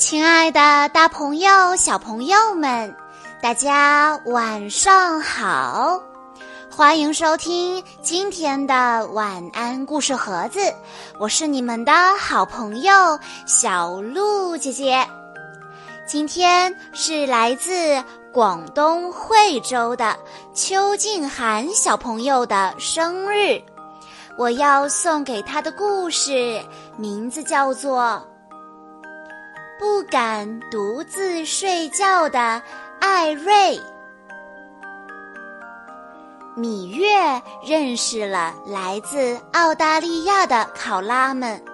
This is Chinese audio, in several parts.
亲爱的，大朋友、小朋友们，大家晚上好！欢迎收听今天的晚安故事盒子，我是你们的好朋友小鹿姐姐。今天是来自广东惠州的邱静涵小朋友的生日，我要送给他的故事名字叫做。不敢独自睡觉的艾瑞，米月认识了来自澳大利亚的考拉们，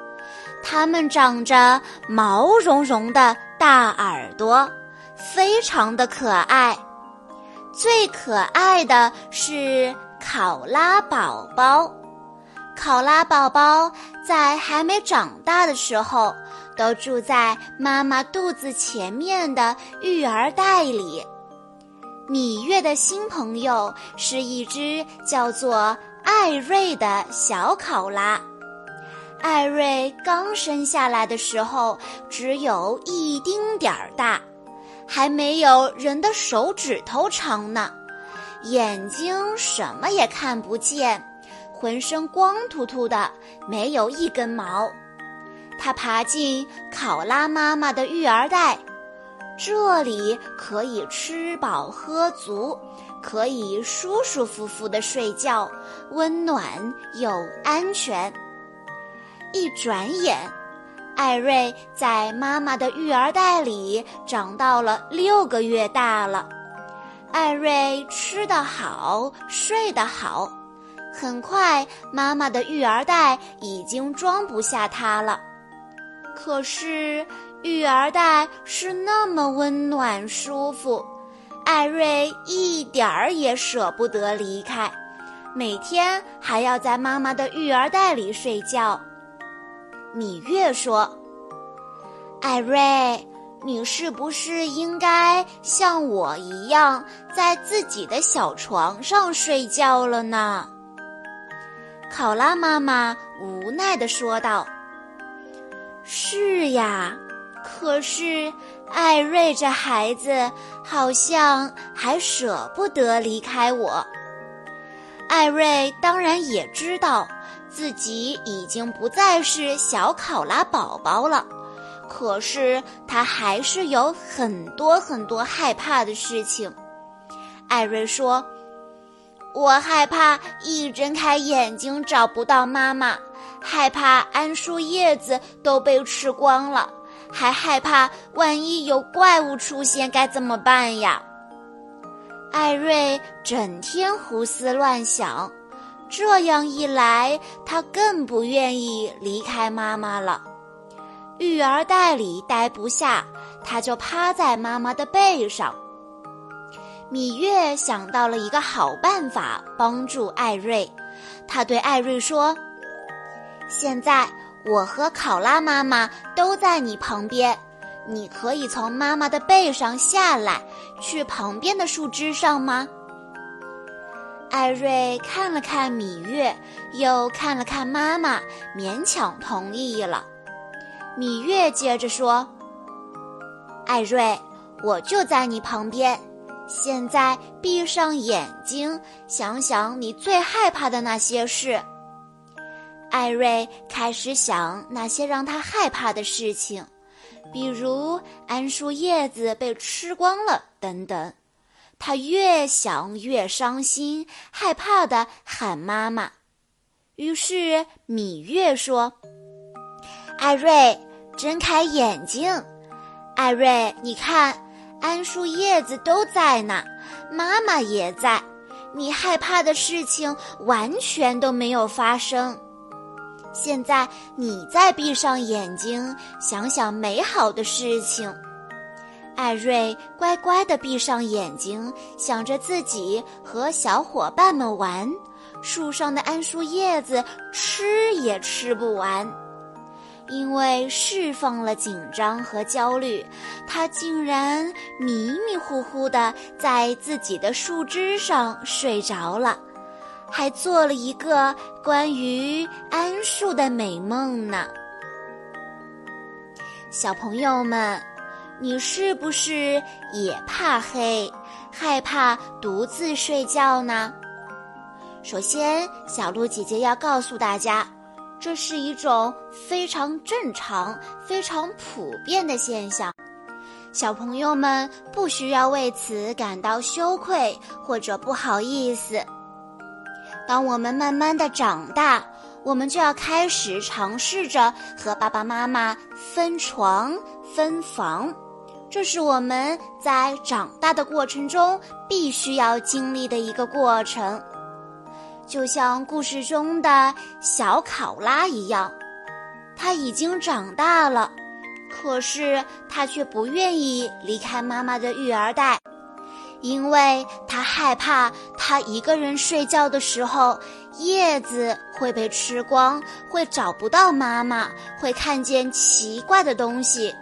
它们长着毛茸茸的大耳朵，非常的可爱。最可爱的是考拉宝宝。考拉宝宝在还没长大的时候，都住在妈妈肚子前面的育儿袋里。米月的新朋友是一只叫做艾瑞的小考拉。艾瑞刚生下来的时候只有一丁点儿大，还没有人的手指头长呢，眼睛什么也看不见。浑身光秃秃的，没有一根毛。他爬进考拉妈妈的育儿袋，这里可以吃饱喝足，可以舒舒服服的睡觉，温暖又安全。一转眼，艾瑞在妈妈的育儿袋里长到了六个月大了。艾瑞吃得好，睡得好。很快，妈妈的育儿袋已经装不下它了。可是，育儿袋是那么温暖舒服，艾瑞一点儿也舍不得离开，每天还要在妈妈的育儿袋里睡觉。米月说：“艾瑞，你是不是应该像我一样，在自己的小床上睡觉了呢？”考拉妈妈无奈地说道：“是呀，可是艾瑞这孩子好像还舍不得离开我。艾瑞当然也知道自己已经不再是小考拉宝宝了，可是他还是有很多很多害怕的事情。”艾瑞说。我害怕一睁开眼睛找不到妈妈，害怕桉树叶子都被吃光了，还害怕万一有怪物出现该怎么办呀？艾瑞整天胡思乱想，这样一来，他更不愿意离开妈妈了。育儿袋里待不下，他就趴在妈妈的背上。米月想到了一个好办法，帮助艾瑞。他对艾瑞说：“现在我和考拉妈妈都在你旁边，你可以从妈妈的背上下来，去旁边的树枝上吗？”艾瑞看了看芈月，又看了看妈妈，勉强同意了。芈月接着说：“艾瑞，我就在你旁边。”现在闭上眼睛，想想你最害怕的那些事。艾瑞开始想那些让他害怕的事情，比如桉树叶子被吃光了等等。他越想越伤心，害怕的喊妈妈。于是米月说：“艾瑞，睁开眼睛。艾瑞，你看。”桉树叶子都在呢，妈妈也在，你害怕的事情完全都没有发生。现在你再闭上眼睛，想想美好的事情。艾瑞乖乖地闭上眼睛，想着自己和小伙伴们玩，树上的桉树叶子吃也吃不完。因为释放了紧张和焦虑，他竟然迷迷糊糊的在自己的树枝上睡着了，还做了一个关于桉树的美梦呢。小朋友们，你是不是也怕黑，害怕独自睡觉呢？首先，小鹿姐姐要告诉大家，这是一种非常正常、非常普遍的现象。小朋友们不需要为此感到羞愧或者不好意思。当我们慢慢的长大，我们就要开始尝试着和爸爸妈妈分床分房，这是我们在长大的过程中必须要经历的一个过程。就像故事中的小考拉一样，他已经长大了。可是他却不愿意离开妈妈的育儿袋，因为他害怕他一个人睡觉的时候，叶子会被吃光，会找不到妈妈，会看见奇怪的东西。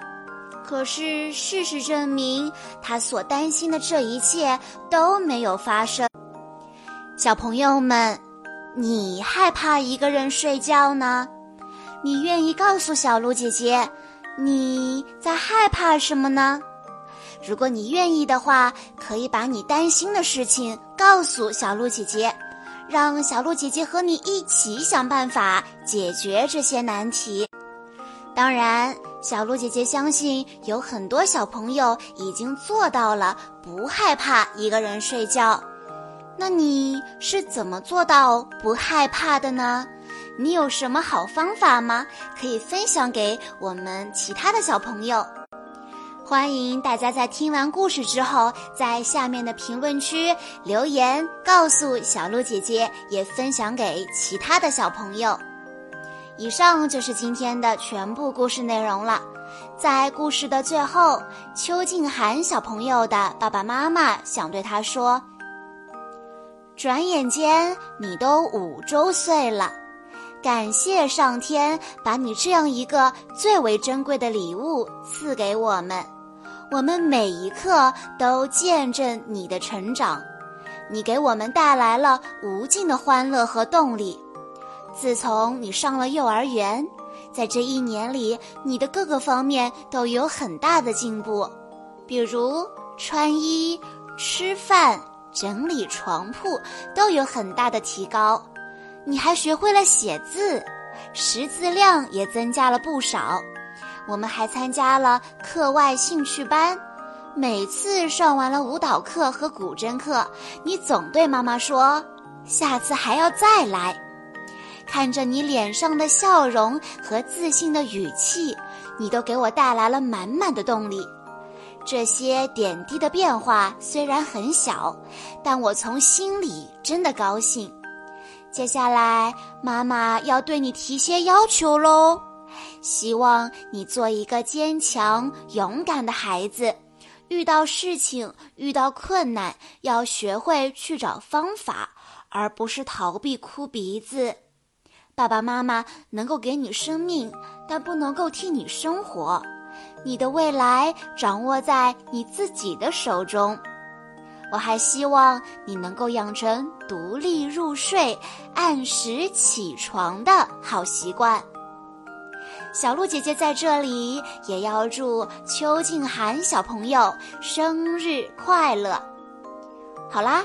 可是事实证明，他所担心的这一切都没有发生。小朋友们，你害怕一个人睡觉呢？你愿意告诉小鹿姐姐？你在害怕什么呢？如果你愿意的话，可以把你担心的事情告诉小鹿姐姐，让小鹿姐姐和你一起想办法解决这些难题。当然，小鹿姐姐相信有很多小朋友已经做到了不害怕一个人睡觉。那你是怎么做到不害怕的呢？你有什么好方法吗？可以分享给我们其他的小朋友。欢迎大家在听完故事之后，在下面的评论区留言，告诉小鹿姐姐，也分享给其他的小朋友。以上就是今天的全部故事内容了。在故事的最后，邱静涵小朋友的爸爸妈妈想对他说：“转眼间，你都五周岁了。”感谢上天把你这样一个最为珍贵的礼物赐给我们，我们每一刻都见证你的成长，你给我们带来了无尽的欢乐和动力。自从你上了幼儿园，在这一年里，你的各个方面都有很大的进步，比如穿衣、吃饭、整理床铺都有很大的提高。你还学会了写字，识字量也增加了不少。我们还参加了课外兴趣班，每次上完了舞蹈课和古筝课，你总对妈妈说：“下次还要再来。”看着你脸上的笑容和自信的语气，你都给我带来了满满的动力。这些点滴的变化虽然很小，但我从心里真的高兴。接下来，妈妈要对你提些要求喽。希望你做一个坚强、勇敢的孩子。遇到事情、遇到困难，要学会去找方法，而不是逃避、哭鼻子。爸爸妈妈能够给你生命，但不能够替你生活。你的未来掌握在你自己的手中。我还希望你能够养成独立入睡、按时起床的好习惯。小鹿姐姐在这里也要祝邱静涵小朋友生日快乐。好啦。